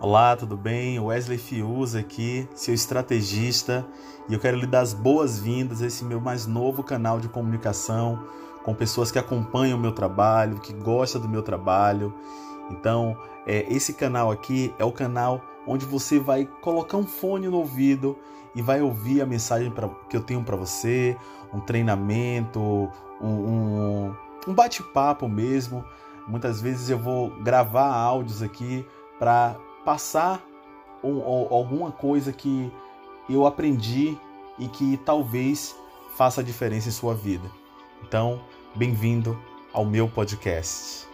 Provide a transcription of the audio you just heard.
Olá, tudo bem? Wesley Fiuza aqui, seu estrategista, e eu quero lhe dar as boas-vindas a esse meu mais novo canal de comunicação com pessoas que acompanham o meu trabalho, que gostam do meu trabalho. Então, é, esse canal aqui é o canal onde você vai colocar um fone no ouvido e vai ouvir a mensagem pra, que eu tenho para você, um treinamento, um, um, um bate-papo mesmo. Muitas vezes eu vou gravar áudios aqui para passar um, alguma coisa que eu aprendi e que talvez faça diferença em sua vida. Então, bem-vindo ao meu podcast.